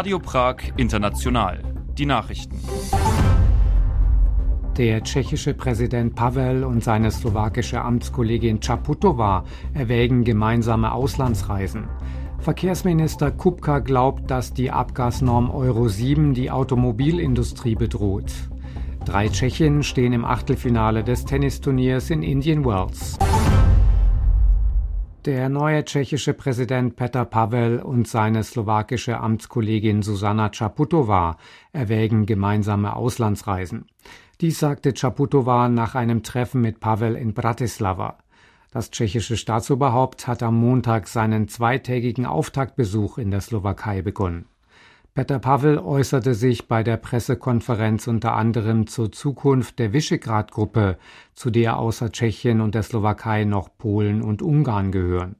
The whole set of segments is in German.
Radio Prag International. Die Nachrichten. Der tschechische Präsident Pavel und seine slowakische Amtskollegin Čaputová erwägen gemeinsame Auslandsreisen. Verkehrsminister Kupka glaubt, dass die Abgasnorm Euro 7 die Automobilindustrie bedroht. Drei Tschechinnen stehen im Achtelfinale des Tennisturniers in Indian Wells. Der neue tschechische Präsident Petr Pavel und seine slowakische Amtskollegin Susanna Čaputová erwägen gemeinsame Auslandsreisen. Dies sagte Čaputová nach einem Treffen mit Pavel in Bratislava. Das tschechische Staatsoberhaupt hat am Montag seinen zweitägigen Auftaktbesuch in der Slowakei begonnen. Petr Pavel äußerte sich bei der Pressekonferenz unter anderem zur Zukunft der Visegrad-Gruppe, zu der außer Tschechien und der Slowakei noch Polen und Ungarn gehören.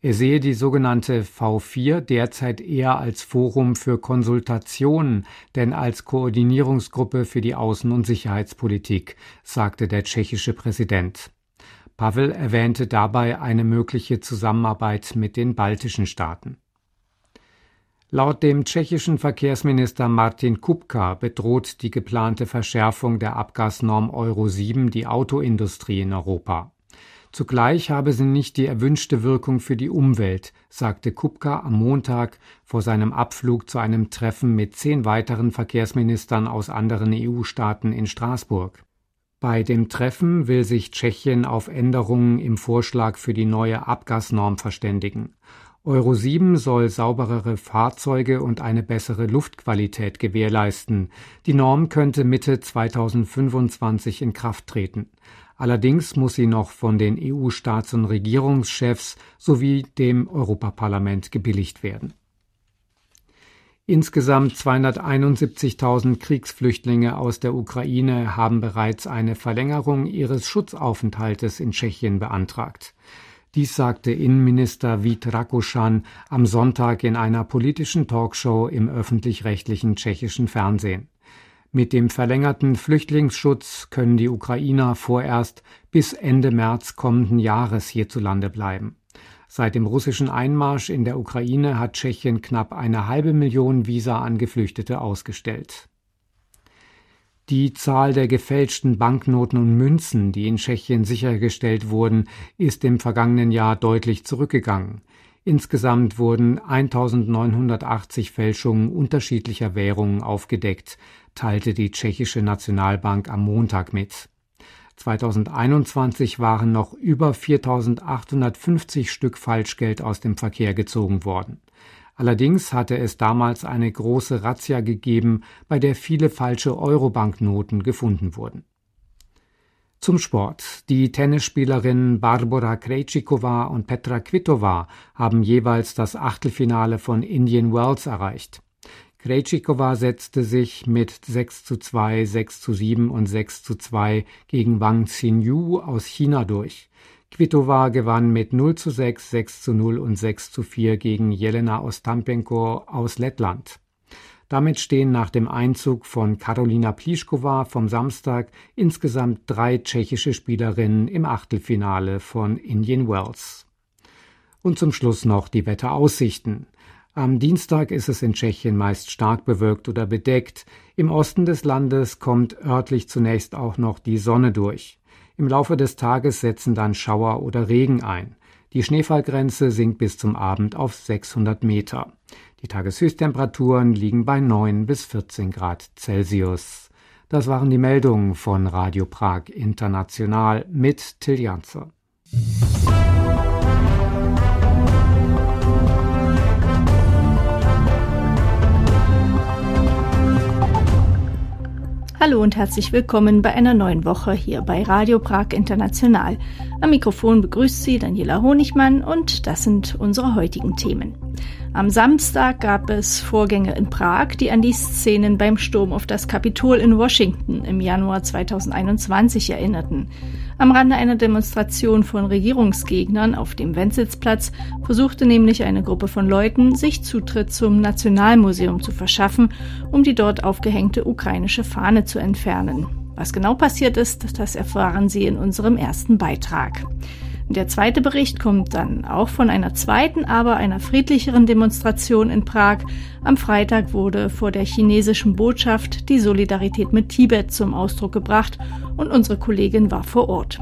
Er sehe die sogenannte V4 derzeit eher als Forum für Konsultationen, denn als Koordinierungsgruppe für die Außen- und Sicherheitspolitik, sagte der tschechische Präsident. Pavel erwähnte dabei eine mögliche Zusammenarbeit mit den baltischen Staaten. Laut dem tschechischen Verkehrsminister Martin Kupka bedroht die geplante Verschärfung der Abgasnorm Euro 7 die Autoindustrie in Europa. Zugleich habe sie nicht die erwünschte Wirkung für die Umwelt, sagte Kupka am Montag vor seinem Abflug zu einem Treffen mit zehn weiteren Verkehrsministern aus anderen EU-Staaten in Straßburg. Bei dem Treffen will sich Tschechien auf Änderungen im Vorschlag für die neue Abgasnorm verständigen. Euro 7 soll sauberere Fahrzeuge und eine bessere Luftqualität gewährleisten. Die Norm könnte Mitte 2025 in Kraft treten. Allerdings muss sie noch von den EU-Staats- und Regierungschefs sowie dem Europaparlament gebilligt werden. Insgesamt 271.000 Kriegsflüchtlinge aus der Ukraine haben bereits eine Verlängerung ihres Schutzaufenthaltes in Tschechien beantragt. Dies sagte Innenminister Vít Rakuschan am Sonntag in einer politischen Talkshow im öffentlich-rechtlichen tschechischen Fernsehen. Mit dem verlängerten Flüchtlingsschutz können die Ukrainer vorerst bis Ende März kommenden Jahres hierzulande bleiben. Seit dem russischen Einmarsch in der Ukraine hat Tschechien knapp eine halbe Million Visa an Geflüchtete ausgestellt. Die Zahl der gefälschten Banknoten und Münzen, die in Tschechien sichergestellt wurden, ist im vergangenen Jahr deutlich zurückgegangen. Insgesamt wurden 1980 Fälschungen unterschiedlicher Währungen aufgedeckt, teilte die tschechische Nationalbank am Montag mit. 2021 waren noch über 4850 Stück Falschgeld aus dem Verkehr gezogen worden. Allerdings hatte es damals eine große Razzia gegeben, bei der viele falsche Eurobanknoten gefunden wurden. Zum Sport. Die Tennisspielerinnen Barbara Krejcikova und Petra Kvitova haben jeweils das Achtelfinale von Indian Wells erreicht. Krejcikova setzte sich mit 6 zu 2, 6 zu 7 und 6 zu 2 gegen Wang Xinyu aus China durch. Kvitova gewann mit 0 zu 6, 6 zu 0 und 6 zu 4 gegen Jelena Ostampenko aus Lettland. Damit stehen nach dem Einzug von Karolina Pliskova vom Samstag insgesamt drei tschechische Spielerinnen im Achtelfinale von Indian Wells. Und zum Schluss noch die Wetteraussichten. Am Dienstag ist es in Tschechien meist stark bewölkt oder bedeckt. Im Osten des Landes kommt örtlich zunächst auch noch die Sonne durch. Im Laufe des Tages setzen dann Schauer oder Regen ein. Die Schneefallgrenze sinkt bis zum Abend auf 600 Meter. Die Tageshöchsttemperaturen liegen bei 9 bis 14 Grad Celsius. Das waren die Meldungen von Radio Prag International mit Till Janzer. Hallo und herzlich willkommen bei einer neuen Woche hier bei Radio Prag International. Am Mikrofon begrüßt Sie Daniela Honigmann und das sind unsere heutigen Themen. Am Samstag gab es Vorgänge in Prag, die an die Szenen beim Sturm auf das Kapitol in Washington im Januar 2021 erinnerten. Am Rande einer Demonstration von Regierungsgegnern auf dem Wenzelsplatz versuchte nämlich eine Gruppe von Leuten, sich Zutritt zum Nationalmuseum zu verschaffen, um die dort aufgehängte ukrainische Fahne zu entfernen. Was genau passiert ist, das erfahren Sie in unserem ersten Beitrag. Der zweite Bericht kommt dann auch von einer zweiten, aber einer friedlicheren Demonstration in Prag. Am Freitag wurde vor der chinesischen Botschaft die Solidarität mit Tibet zum Ausdruck gebracht und unsere Kollegin war vor Ort.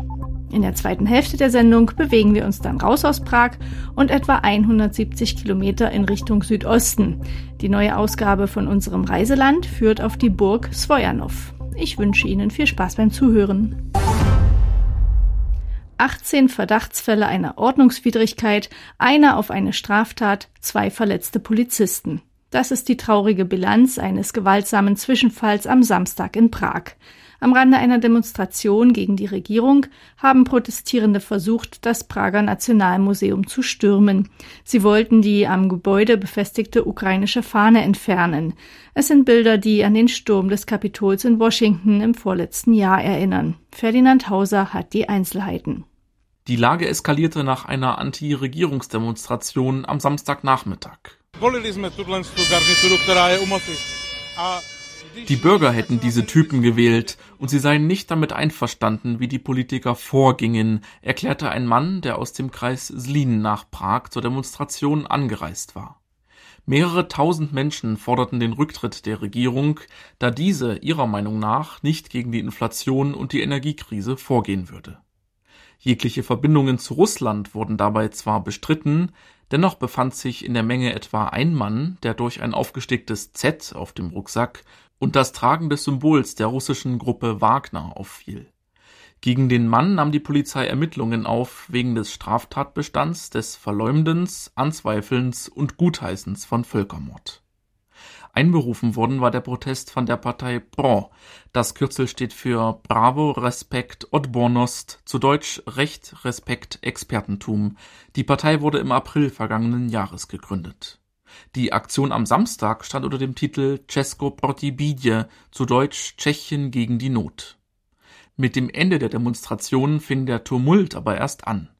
In der zweiten Hälfte der Sendung bewegen wir uns dann raus aus Prag und etwa 170 Kilometer in Richtung Südosten. Die neue Ausgabe von unserem Reiseland führt auf die Burg Svojanov. Ich wünsche Ihnen viel Spaß beim Zuhören. 18 Verdachtsfälle einer Ordnungswidrigkeit, einer auf eine Straftat, zwei verletzte Polizisten. Das ist die traurige Bilanz eines gewaltsamen Zwischenfalls am Samstag in Prag. Am Rande einer Demonstration gegen die Regierung haben Protestierende versucht, das Prager Nationalmuseum zu stürmen. Sie wollten die am Gebäude befestigte ukrainische Fahne entfernen. Es sind Bilder, die an den Sturm des Kapitols in Washington im vorletzten Jahr erinnern. Ferdinand Hauser hat die Einzelheiten. Die Lage eskalierte nach einer Anti-Regierungsdemonstration am Samstagnachmittag. Die Bürger hätten diese Typen gewählt und sie seien nicht damit einverstanden, wie die Politiker vorgingen, erklärte ein Mann, der aus dem Kreis Slin nach Prag zur Demonstration angereist war. Mehrere tausend Menschen forderten den Rücktritt der Regierung, da diese ihrer Meinung nach nicht gegen die Inflation und die Energiekrise vorgehen würde. Jegliche Verbindungen zu Russland wurden dabei zwar bestritten, dennoch befand sich in der Menge etwa ein Mann, der durch ein aufgesticktes Z auf dem Rucksack und das Tragen des Symbols der russischen Gruppe Wagner auffiel. Gegen den Mann nahm die Polizei Ermittlungen auf wegen des Straftatbestands des Verleumdens, Anzweifelns und Gutheißens von Völkermord. Einberufen worden war der Protest von der Partei PRO. Das Kürzel steht für Bravo, Respekt, Odbornost, zu Deutsch Recht, Respekt, Expertentum. Die Partei wurde im April vergangenen Jahres gegründet. Die Aktion am Samstag stand unter dem Titel Česko proti bídě, zu Deutsch Tschechien gegen die Not. Mit dem Ende der Demonstration fing der Tumult aber erst an.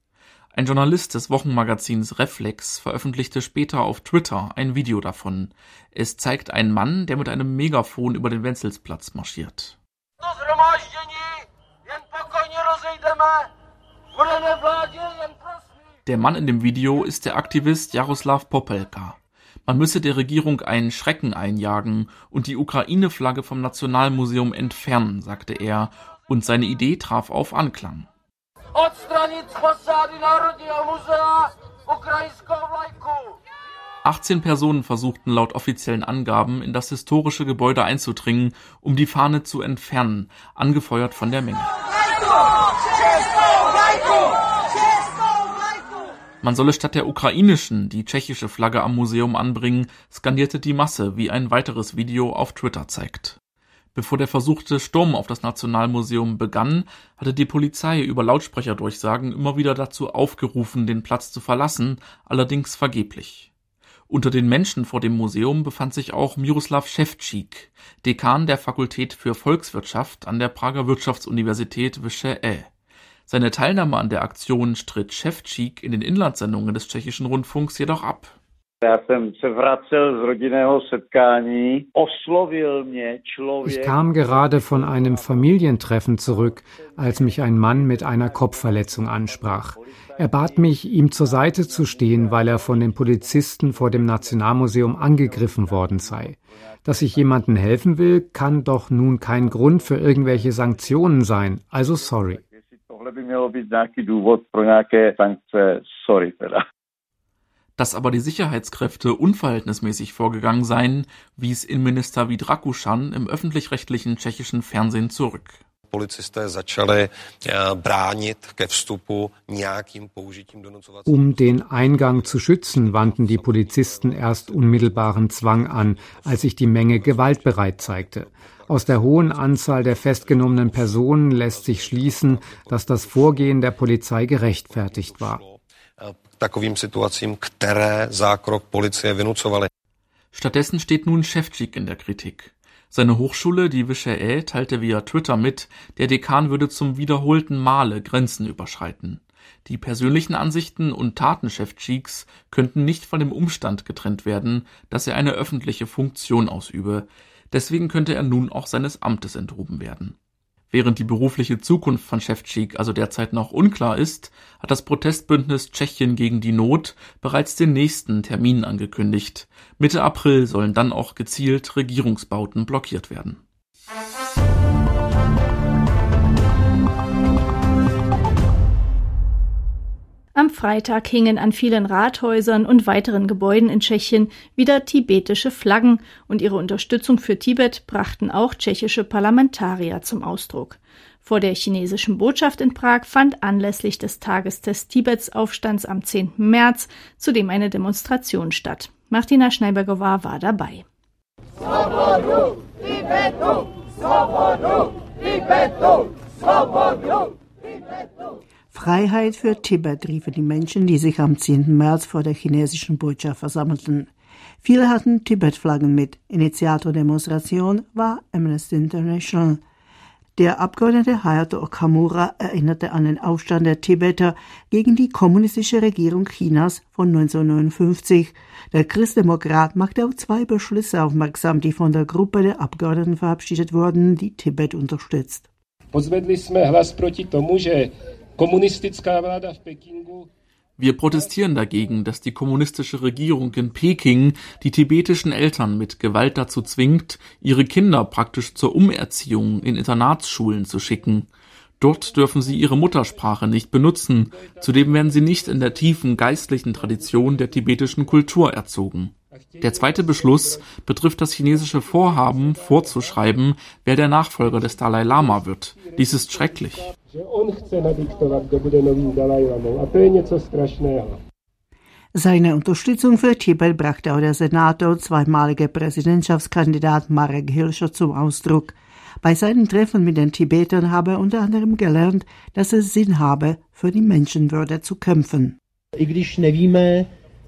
Ein Journalist des Wochenmagazins Reflex veröffentlichte später auf Twitter ein Video davon. Es zeigt einen Mann, der mit einem Megafon über den Wenzelsplatz marschiert. Der Mann in dem Video ist der Aktivist Jaroslav Popelka. Man müsse der Regierung einen Schrecken einjagen und die Ukraine-Flagge vom Nationalmuseum entfernen, sagte er, und seine Idee traf auf Anklang. 18 Personen versuchten laut offiziellen Angaben in das historische Gebäude einzudringen, um die Fahne zu entfernen, angefeuert von der Menge. Man solle statt der ukrainischen die tschechische Flagge am Museum anbringen, skandierte die Masse, wie ein weiteres Video auf Twitter zeigt. Bevor der versuchte Sturm auf das Nationalmuseum begann, hatte die Polizei über Lautsprecherdurchsagen immer wieder dazu aufgerufen, den Platz zu verlassen, allerdings vergeblich. Unter den Menschen vor dem Museum befand sich auch Miroslav Ševčík, Dekan der Fakultät für Volkswirtschaft an der Prager Wirtschaftsuniversität WŠE. Seine Teilnahme an der Aktion stritt Ševčík in den Inlandsendungen des tschechischen Rundfunks jedoch ab. Ich kam gerade von einem Familientreffen zurück, als mich ein Mann mit einer Kopfverletzung ansprach. Er bat mich, ihm zur Seite zu stehen, weil er von den Polizisten vor dem Nationalmuseum angegriffen worden sei. Dass ich jemandem helfen will, kann doch nun kein Grund für irgendwelche Sanktionen sein, also sorry tohle by mělo být nějaký důvod pro nějaké sankce, sorry teda. Dass aber die Sicherheitskräfte unverhältnismäßig vorgegangen seien, wies Innenminister Vidrakuschan im öffentlich-rechtlichen tschechischen Fernsehen zurück. Eh, um den Eingang zu schützen, wandten die Polizisten erst unmittelbaren Zwang an, als sich die Menge gewaltbereit zeigte. Aus der hohen Anzahl der festgenommenen Personen lässt sich schließen, dass das Vorgehen der Polizei gerechtfertigt war. Stattdessen steht nun Ševčík in der Kritik. Seine Hochschule, die WŠE, teilte via Twitter mit, der Dekan würde zum wiederholten Male Grenzen überschreiten. Die persönlichen Ansichten und Taten Ševčíks könnten nicht von dem Umstand getrennt werden, dass er eine öffentliche Funktion ausübe. Deswegen könnte er nun auch seines Amtes enthoben werden. Während die berufliche Zukunft von Schewtschik also derzeit noch unklar ist, hat das Protestbündnis Tschechien gegen die Not bereits den nächsten Termin angekündigt. Mitte April sollen dann auch gezielt Regierungsbauten blockiert werden. Am Freitag hingen an vielen Rathäusern und weiteren Gebäuden in Tschechien wieder tibetische Flaggen und ihre Unterstützung für Tibet brachten auch tschechische Parlamentarier zum Ausdruck. Vor der chinesischen Botschaft in Prag fand anlässlich des Tages des Tibets-Aufstands am 10. März zudem eine Demonstration statt. Martina Schneibergowa war dabei. Svobodu, Tibetu, Svobodu, Tibetu, Svobodu, Tibetu. Freiheit für Tibet riefen die Menschen, die sich am 10. März vor der chinesischen Botschaft versammelten. Viele hatten Tibet-Flaggen mit. Initiator der Demonstration war Amnesty International. Der Abgeordnete Hayato Okamura erinnerte an den Aufstand der Tibeter gegen die kommunistische Regierung Chinas von 1959. Der Christdemokrat machte auf zwei Beschlüsse aufmerksam, die von der Gruppe der Abgeordneten verabschiedet wurden, die Tibet unterstützt. Pozvedli jsme hlas proti tomu, že wir protestieren dagegen, dass die kommunistische Regierung in Peking die tibetischen Eltern mit Gewalt dazu zwingt, ihre Kinder praktisch zur Umerziehung in Internatsschulen zu schicken. Dort dürfen sie ihre Muttersprache nicht benutzen, zudem werden sie nicht in der tiefen geistlichen Tradition der tibetischen Kultur erzogen. Der zweite Beschluss betrifft das chinesische Vorhaben, vorzuschreiben, wer der Nachfolger des Dalai Lama wird. Dies ist schrecklich. Seine Unterstützung für Tibet brachte auch der Senator und zweimalige Präsidentschaftskandidat Marek Hirscher zum Ausdruck. Bei seinen Treffen mit den Tibetern habe er unter anderem gelernt, dass es Sinn habe, für die Menschenwürde zu kämpfen.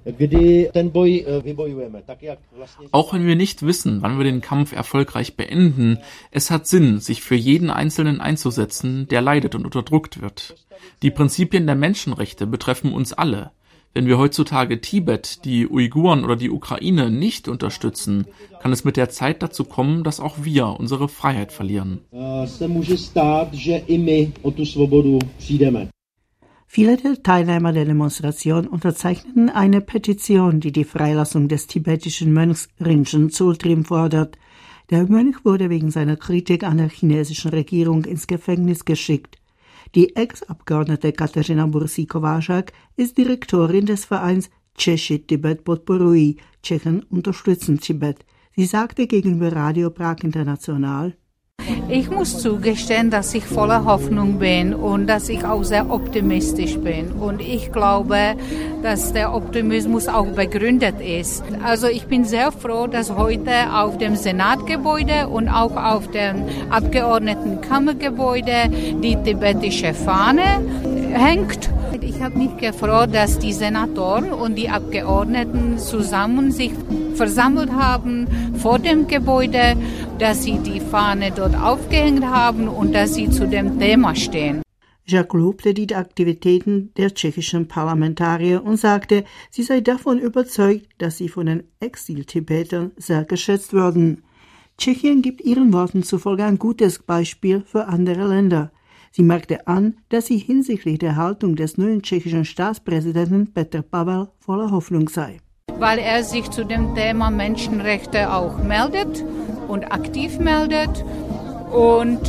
Eh, Auch wenn wir nicht wissen, wann wir den Kampf erfolgreich beenden, es hat Sinn, sich für jeden Einzelnen einzusetzen, der leidet und unterdrückt wird. Die Prinzipien der Menschenrechte betreffen uns alle. Wenn wir heutzutage Tibet, die Uiguren oder die Ukraine nicht unterstützen, kann es mit der Zeit dazu kommen, dass auch wir unsere Freiheit verlieren. Viele der Teilnehmer der Demonstration unterzeichneten eine Petition, die die Freilassung des tibetischen Mönchs Rinchen Zultrim fordert. Der Mönch wurde wegen seiner Kritik an der chinesischen Regierung ins Gefängnis geschickt. Die Ex-Abgeordnete Katerina Bursi-Kowaschak ist Direktorin des Vereins Tschechi Tibet Podporui, Tschechen unterstützen Tibet. Sie sagte gegenüber Radio Prag International, ich muss zugestehen, dass ich voller Hoffnung bin und dass ich auch sehr optimistisch bin. Und ich glaube, dass der Optimismus auch begründet ist. Also ich bin sehr froh, dass heute auf dem Senatgebäude und auch auf dem Abgeordnetenkammergebäude die tibetische Fahne hängt. Ich habe mich gefreut, dass die Senatoren und die Abgeordneten zusammen sich versammelt haben vor dem Gebäude, dass sie die Fahne dort aufgehängt haben und dass sie zu dem Thema stehen. Jacques lobte die Aktivitäten der tschechischen Parlamentarier und sagte, sie sei davon überzeugt, dass sie von den Exil-Tibetern sehr geschätzt würden. Tschechien gibt ihren Worten zufolge ein gutes Beispiel für andere Länder. Sie merkte an, dass sie hinsichtlich der Haltung des neuen tschechischen Staatspräsidenten Petr Pavel voller Hoffnung sei. Weil er sich zu dem Thema Menschenrechte auch meldet und aktiv meldet und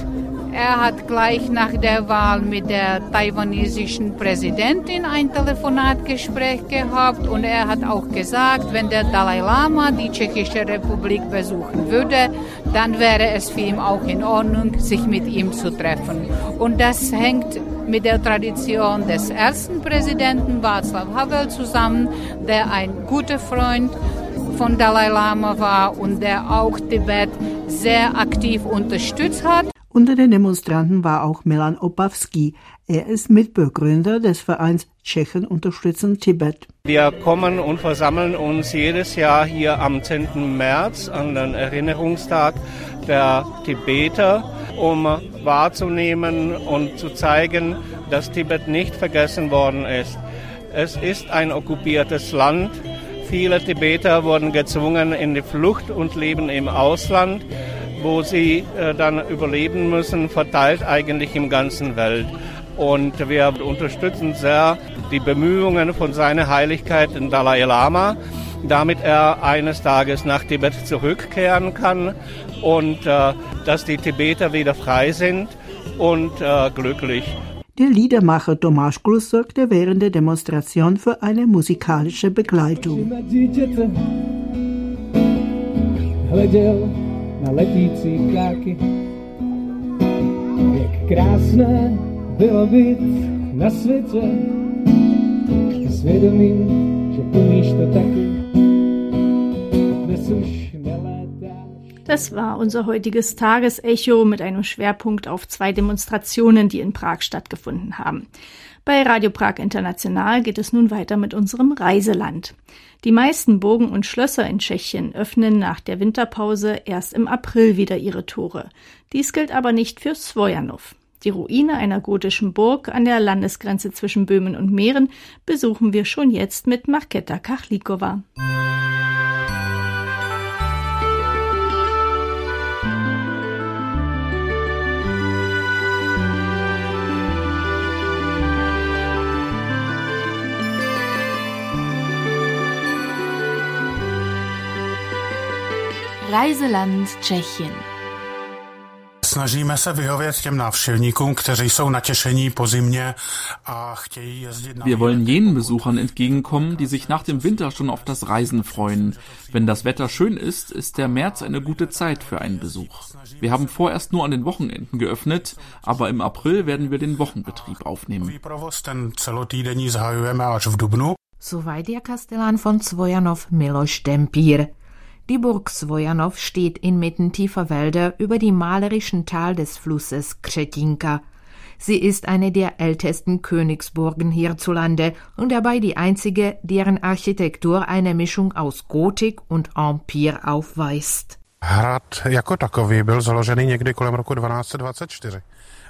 er hat gleich nach der Wahl mit der taiwanesischen Präsidentin ein Telefonatgespräch gehabt und er hat auch gesagt, wenn der Dalai Lama die Tschechische Republik besuchen würde, dann wäre es für ihn auch in Ordnung, sich mit ihm zu treffen. Und das hängt mit der Tradition des ersten Präsidenten Václav Havel zusammen, der ein guter Freund von Dalai Lama war und der auch Tibet sehr aktiv unterstützt hat. Unter den Demonstranten war auch Milan Opavsky. Er ist Mitbegründer des Vereins Tschechen unterstützen Tibet. Wir kommen und versammeln uns jedes Jahr hier am 10. März an den Erinnerungstag der Tibeter, um wahrzunehmen und zu zeigen, dass Tibet nicht vergessen worden ist. Es ist ein okkupiertes Land. Viele Tibeter wurden gezwungen in die Flucht und leben im Ausland. Wo sie äh, dann überleben müssen, verteilt eigentlich im ganzen Welt. Und wir unterstützen sehr die Bemühungen von seiner Heiligkeit, den Dalai Lama, damit er eines Tages nach Tibet zurückkehren kann und äh, dass die Tibeter wieder frei sind und äh, glücklich. Der Liedermacher Tomasz Klus sorgte während der Demonstration für eine musikalische Begleitung. Na letící ptáky. Jak krásné bylo být na světě, svědomím, že umíš to taky. Dnes už Das war unser heutiges Tagesecho mit einem Schwerpunkt auf zwei Demonstrationen, die in Prag stattgefunden haben. Bei Radio Prag International geht es nun weiter mit unserem Reiseland. Die meisten Burgen und Schlösser in Tschechien öffnen nach der Winterpause erst im April wieder ihre Tore. Dies gilt aber nicht für Svojanov. Die Ruine einer gotischen Burg an der Landesgrenze zwischen Böhmen und Mähren besuchen wir schon jetzt mit Marketa Kachlikova. Reiseland Tschechien. Snažíme se vyhovět těm návštěvníkům, kteří jsou natěšení po zimě a chtějí jezdit na Wir wollen jenen Besuchern entgegenkommen, die sich nach dem Winter schon auf das Reisen freuen. Wenn das Wetter schön ist, ist der März eine gute Zeit für einen Besuch. Wir haben vorerst nur an den Wochenenden geöffnet, aber im April werden wir den Wochenbetrieb aufnehmen. Soweit der Kastellan von Zwojanov Miloš Dempir. Die Burg Svojanov steht inmitten tiefer Wälder über die malerischen Tal des Flusses Kretinka. Sie ist eine der ältesten Königsburgen hierzulande und dabei die einzige, deren Architektur eine Mischung aus Gotik und Empire aufweist. Hrad jako takový byl založený někdy kolem roku 1224.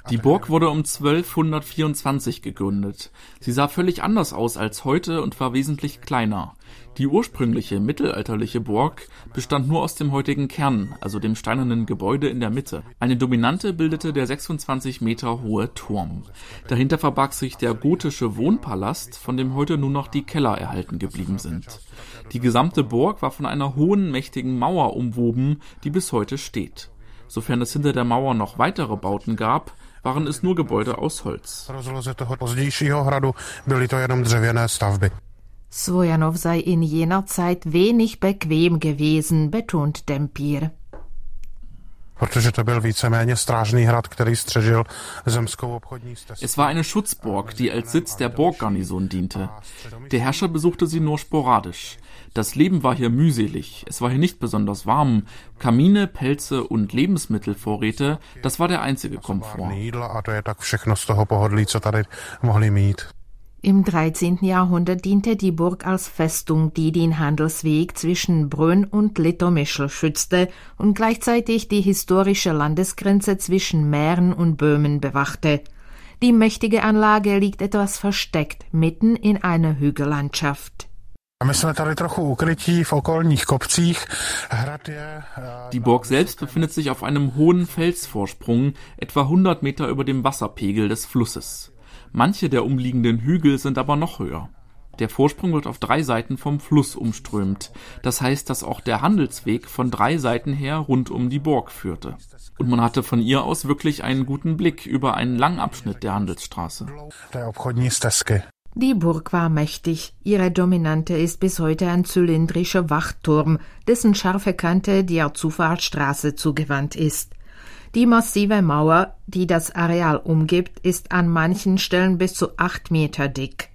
Die Burg wurde um 1224 gegründet. Sie sah völlig anders aus als heute und war wesentlich kleiner. Die ursprüngliche mittelalterliche Burg bestand nur aus dem heutigen Kern, also dem steinernen Gebäude in der Mitte. Eine Dominante bildete der 26 Meter hohe Turm. Dahinter verbarg sich der gotische Wohnpalast, von dem heute nur noch die Keller erhalten geblieben sind. Die gesamte Burg war von einer hohen, mächtigen Mauer umwoben, die bis heute steht. Sofern es hinter der Mauer noch weitere Bauten gab, waren es nur Gebäude aus Holz. Svojanov sei in jener Zeit wenig bequem gewesen, betont Dempir. Es war eine Schutzburg, die als Sitz der Burggarnison diente. Der Herrscher besuchte sie nur sporadisch. Das Leben war hier mühselig, es war hier nicht besonders warm. Kamine, Pelze und Lebensmittelvorräte, das war der einzige Komfort. Im 13. Jahrhundert diente die Burg als Festung, die den Handelsweg zwischen Brünn und Litomischl schützte und gleichzeitig die historische Landesgrenze zwischen Mähren und Böhmen bewachte. Die mächtige Anlage liegt etwas versteckt mitten in einer Hügellandschaft. Die Burg selbst befindet sich auf einem hohen Felsvorsprung, etwa 100 Meter über dem Wasserpegel des Flusses. Manche der umliegenden Hügel sind aber noch höher. Der Vorsprung wird auf drei Seiten vom Fluss umströmt. Das heißt, dass auch der Handelsweg von drei Seiten her rund um die Burg führte. Und man hatte von ihr aus wirklich einen guten Blick über einen langen Abschnitt der Handelsstraße. Die Burg war mächtig. Ihre Dominante ist bis heute ein zylindrischer Wachturm, dessen scharfe Kante der Zufahrtsstraße zugewandt ist. Die massive Mauer, die das Areal umgibt, ist an manchen Stellen bis zu acht Meter dick.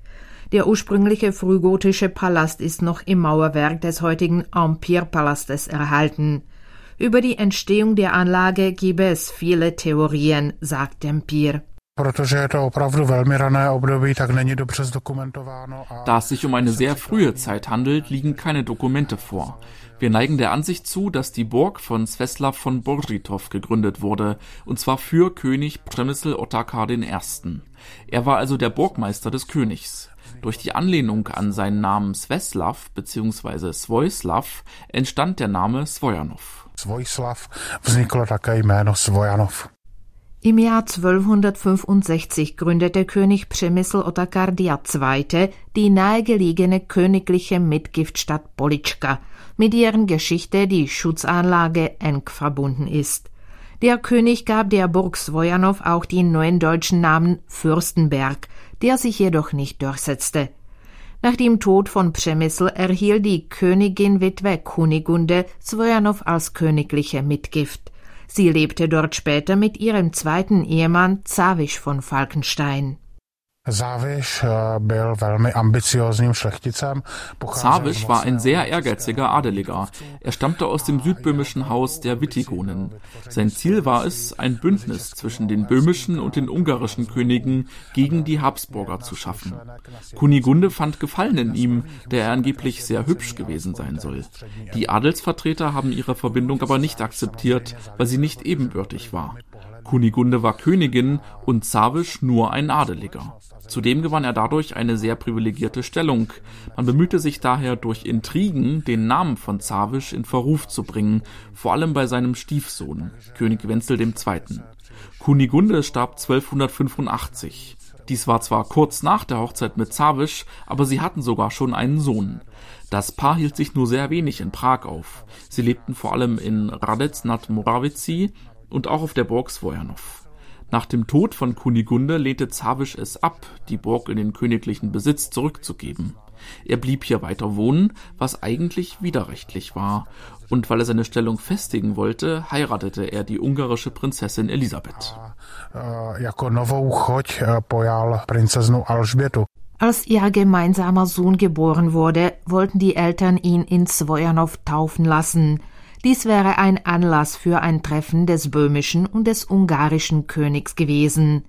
Der ursprüngliche frühgotische Palast ist noch im Mauerwerk des heutigen Empire-Palastes erhalten. Über die Entstehung der Anlage gebe es viele Theorien, sagt Empire. Da es sich um eine sehr frühe Zeit handelt, liegen keine Dokumente vor. Wir neigen der Ansicht zu, dass die Burg von Sveslav von Bořitov gegründet wurde, und zwar für König Přemysl Otakar I. Er war also der Burgmeister des Königs. Durch die Anlehnung an seinen Namen Sveslav bzw. Svojslav entstand der Name Svojanov. Svojslav vzniklo také jméno Svojanov. Im Jahr 1265 gründete König Přemysl Otakar II. die nahegelegene königliche Mitgiftstadt Politschka, mit deren Geschichte die Schutzanlage eng verbunden ist. Der König gab der Burg Svojanow auch den neuen deutschen Namen Fürstenberg, der sich jedoch nicht durchsetzte. Nach dem Tod von Przemysl erhielt die Königin-Witwe Kunigunde Svojanow als königliche Mitgift. Sie lebte dort später mit ihrem zweiten Ehemann Zawisch von Falkenstein. Zawisch eh, war ein sehr ehrgeiziger Adeliger. Er stammte aus dem südböhmischen Haus der Wittigonen. Sein Ziel war es, ein Bündnis zwischen den böhmischen und den ungarischen Königen gegen die Habsburger zu schaffen. Kunigunde fand Gefallen in ihm, der er angeblich sehr hübsch gewesen sein soll. Die Adelsvertreter haben ihre Verbindung aber nicht akzeptiert, weil sie nicht ebenbürtig war. Kunigunde war Königin und Zawisch nur ein Adeliger. Zudem gewann er dadurch eine sehr privilegierte Stellung. Man bemühte sich daher durch Intrigen, den Namen von Zawisch in Verruf zu bringen, vor allem bei seinem Stiefsohn, König Wenzel II. Kunigunde starb 1285. Dies war zwar kurz nach der Hochzeit mit Zawisch, aber sie hatten sogar schon einen Sohn. Das Paar hielt sich nur sehr wenig in Prag auf. Sie lebten vor allem in Radec nad Morawici und auch auf der Burg Svojanov. Nach dem Tod von Kunigunde lehnte Zawisch es ab, die Burg in den königlichen Besitz zurückzugeben. Er blieb hier weiter wohnen, was eigentlich widerrechtlich war, und weil er seine Stellung festigen wollte, heiratete er die ungarische Prinzessin Elisabeth. Als ihr gemeinsamer Sohn geboren wurde, wollten die Eltern ihn in Svojanov taufen lassen – dies wäre ein Anlass für ein Treffen des böhmischen und des ungarischen Königs gewesen.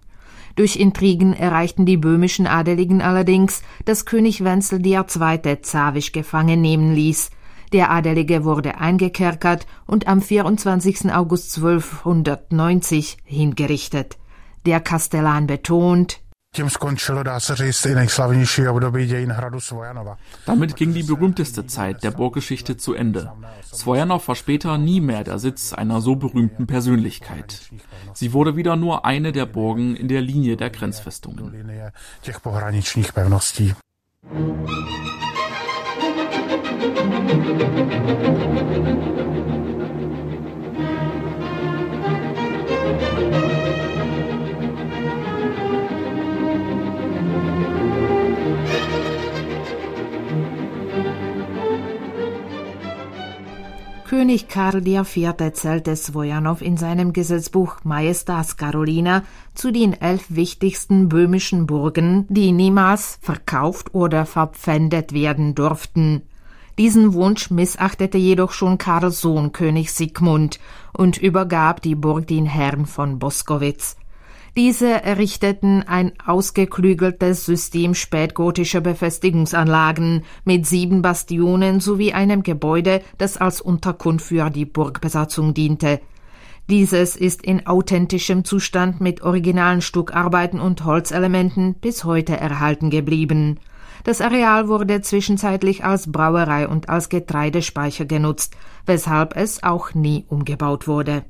Durch Intrigen erreichten die böhmischen Adeligen allerdings, dass König Wenzel II. Zawisch gefangen nehmen ließ. Der Adelige wurde eingekerkert und am 24. August 1290 hingerichtet. Der Kastellan betont, Tím skončilo, dá se říct, i nejslavnější období dějin hradu Svojanova. Damit ging die berühmteste Zeit der Burggeschichte zu Ende. Svojanov war später nie mehr der Sitz einer so berühmten Persönlichkeit. Sie wurde wieder nur eine der Burgen in der Linie der Grenzfestungen. Těch König Karl IV. zählte Svojanow in seinem Gesetzbuch Majestas Carolina zu den elf wichtigsten böhmischen Burgen, die niemals verkauft oder verpfändet werden durften. Diesen Wunsch missachtete jedoch schon Karls Sohn König Sigmund und übergab die Burg den Herrn von Boskowitz. Diese errichteten ein ausgeklügeltes System spätgotischer Befestigungsanlagen mit sieben Bastionen sowie einem Gebäude, das als Unterkunft für die Burgbesatzung diente. Dieses ist in authentischem Zustand mit originalen Stuckarbeiten und Holzelementen bis heute erhalten geblieben. Das Areal wurde zwischenzeitlich als Brauerei und als Getreidespeicher genutzt, weshalb es auch nie umgebaut wurde.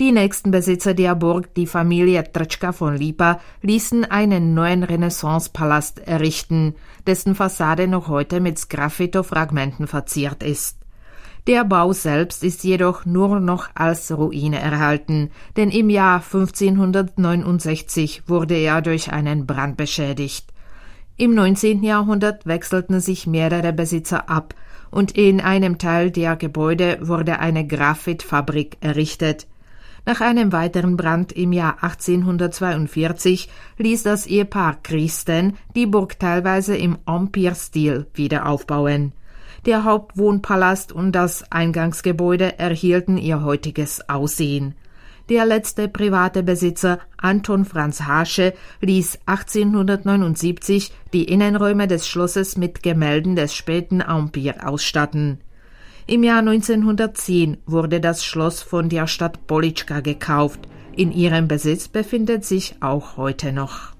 Die nächsten Besitzer der Burg, die Familie Tretschka von Lipa, ließen einen neuen Renaissancepalast errichten, dessen Fassade noch heute mit Sgraffito-Fragmenten verziert ist. Der Bau selbst ist jedoch nur noch als Ruine erhalten, denn im Jahr 1569 wurde er durch einen Brand beschädigt. Im 19. Jahrhundert wechselten sich mehrere Besitzer ab und in einem Teil der Gebäude wurde eine Graphitfabrik errichtet. Nach einem weiteren Brand im Jahr 1842 ließ das Ehepaar Christen die Burg teilweise im Empire-Stil wieder aufbauen. Der Hauptwohnpalast und das Eingangsgebäude erhielten ihr heutiges Aussehen. Der letzte private Besitzer, Anton Franz Hasche, ließ 1879 die Innenräume des Schlosses mit Gemälden des späten Empire ausstatten. Im Jahr 1910 wurde das Schloss von der Stadt Politschka gekauft. In ihrem Besitz befindet sich auch heute noch.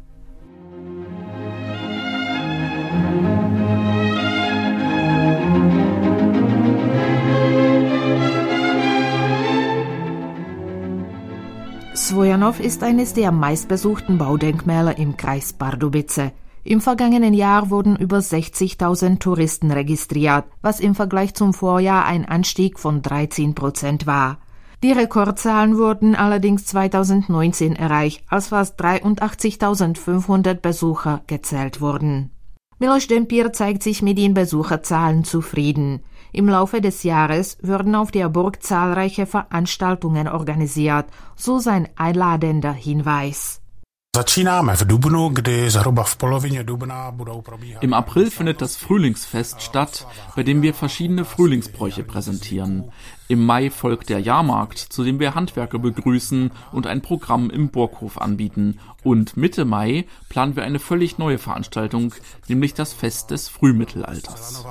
Svojanow ist eines der meistbesuchten Baudenkmäler im Kreis Pardubice. Im vergangenen Jahr wurden über 60.000 Touristen registriert, was im Vergleich zum Vorjahr ein Anstieg von 13 Prozent war. Die Rekordzahlen wurden allerdings 2019 erreicht, als fast 83.500 Besucher gezählt wurden. Miloš Dempir zeigt sich mit den Besucherzahlen zufrieden. Im Laufe des Jahres würden auf der Burg zahlreiche Veranstaltungen organisiert, so sein einladender Hinweis. Im April findet das Frühlingsfest statt, bei dem wir verschiedene Frühlingsbräuche präsentieren. Im Mai folgt der Jahrmarkt, zu dem wir Handwerker begrüßen und ein Programm im Burghof anbieten. Und Mitte Mai planen wir eine völlig neue Veranstaltung, nämlich das Fest des Frühmittelalters.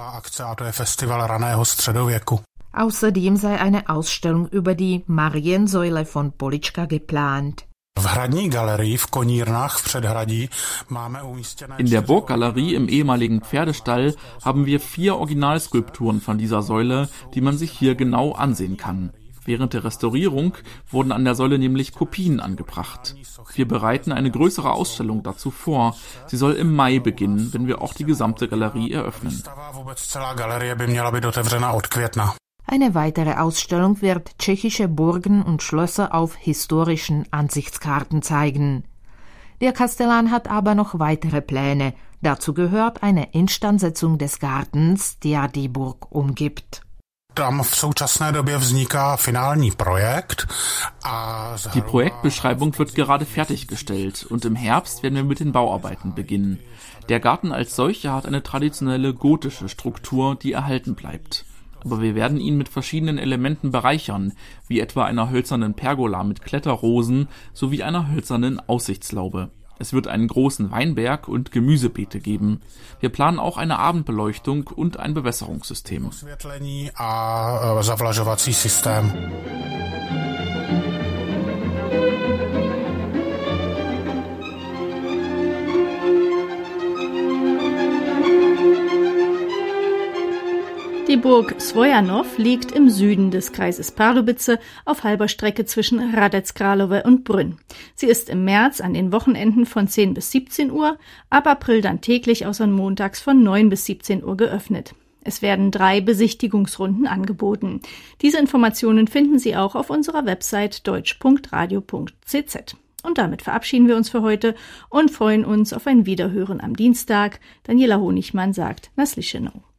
Außerdem sei eine Ausstellung über die Mariensäule von Politschka geplant. In der Burggalerie im ehemaligen Pferdestall haben wir vier Originalskulpturen von dieser Säule, die man sich hier genau ansehen kann. Während der Restaurierung wurden an der Säule nämlich Kopien angebracht. Wir bereiten eine größere Ausstellung dazu vor. Sie soll im Mai beginnen, wenn wir auch die gesamte Galerie eröffnen. Eine weitere Ausstellung wird tschechische Burgen und Schlösser auf historischen Ansichtskarten zeigen. Der Kastellan hat aber noch weitere Pläne. Dazu gehört eine Instandsetzung des Gartens, der die Burg umgibt. Die Projektbeschreibung wird gerade fertiggestellt und im Herbst werden wir mit den Bauarbeiten beginnen. Der Garten als solcher hat eine traditionelle gotische Struktur, die erhalten bleibt aber wir werden ihn mit verschiedenen Elementen bereichern, wie etwa einer hölzernen Pergola mit Kletterrosen sowie einer hölzernen Aussichtslaube. Es wird einen großen Weinberg und Gemüsebeete geben. Wir planen auch eine Abendbeleuchtung und ein Bewässerungssystem. Burg Svojanow liegt im Süden des Kreises Pardubice auf halber Strecke zwischen Hradec Králové und Brünn. Sie ist im März an den Wochenenden von 10 bis 17 Uhr, ab April dann täglich außer montags von 9 bis 17 Uhr geöffnet. Es werden drei Besichtigungsrunden angeboten. Diese Informationen finden Sie auch auf unserer Website deutsch.radio.cz. Und damit verabschieden wir uns für heute und freuen uns auf ein Wiederhören am Dienstag. Daniela Honigmann sagt Naslischenow.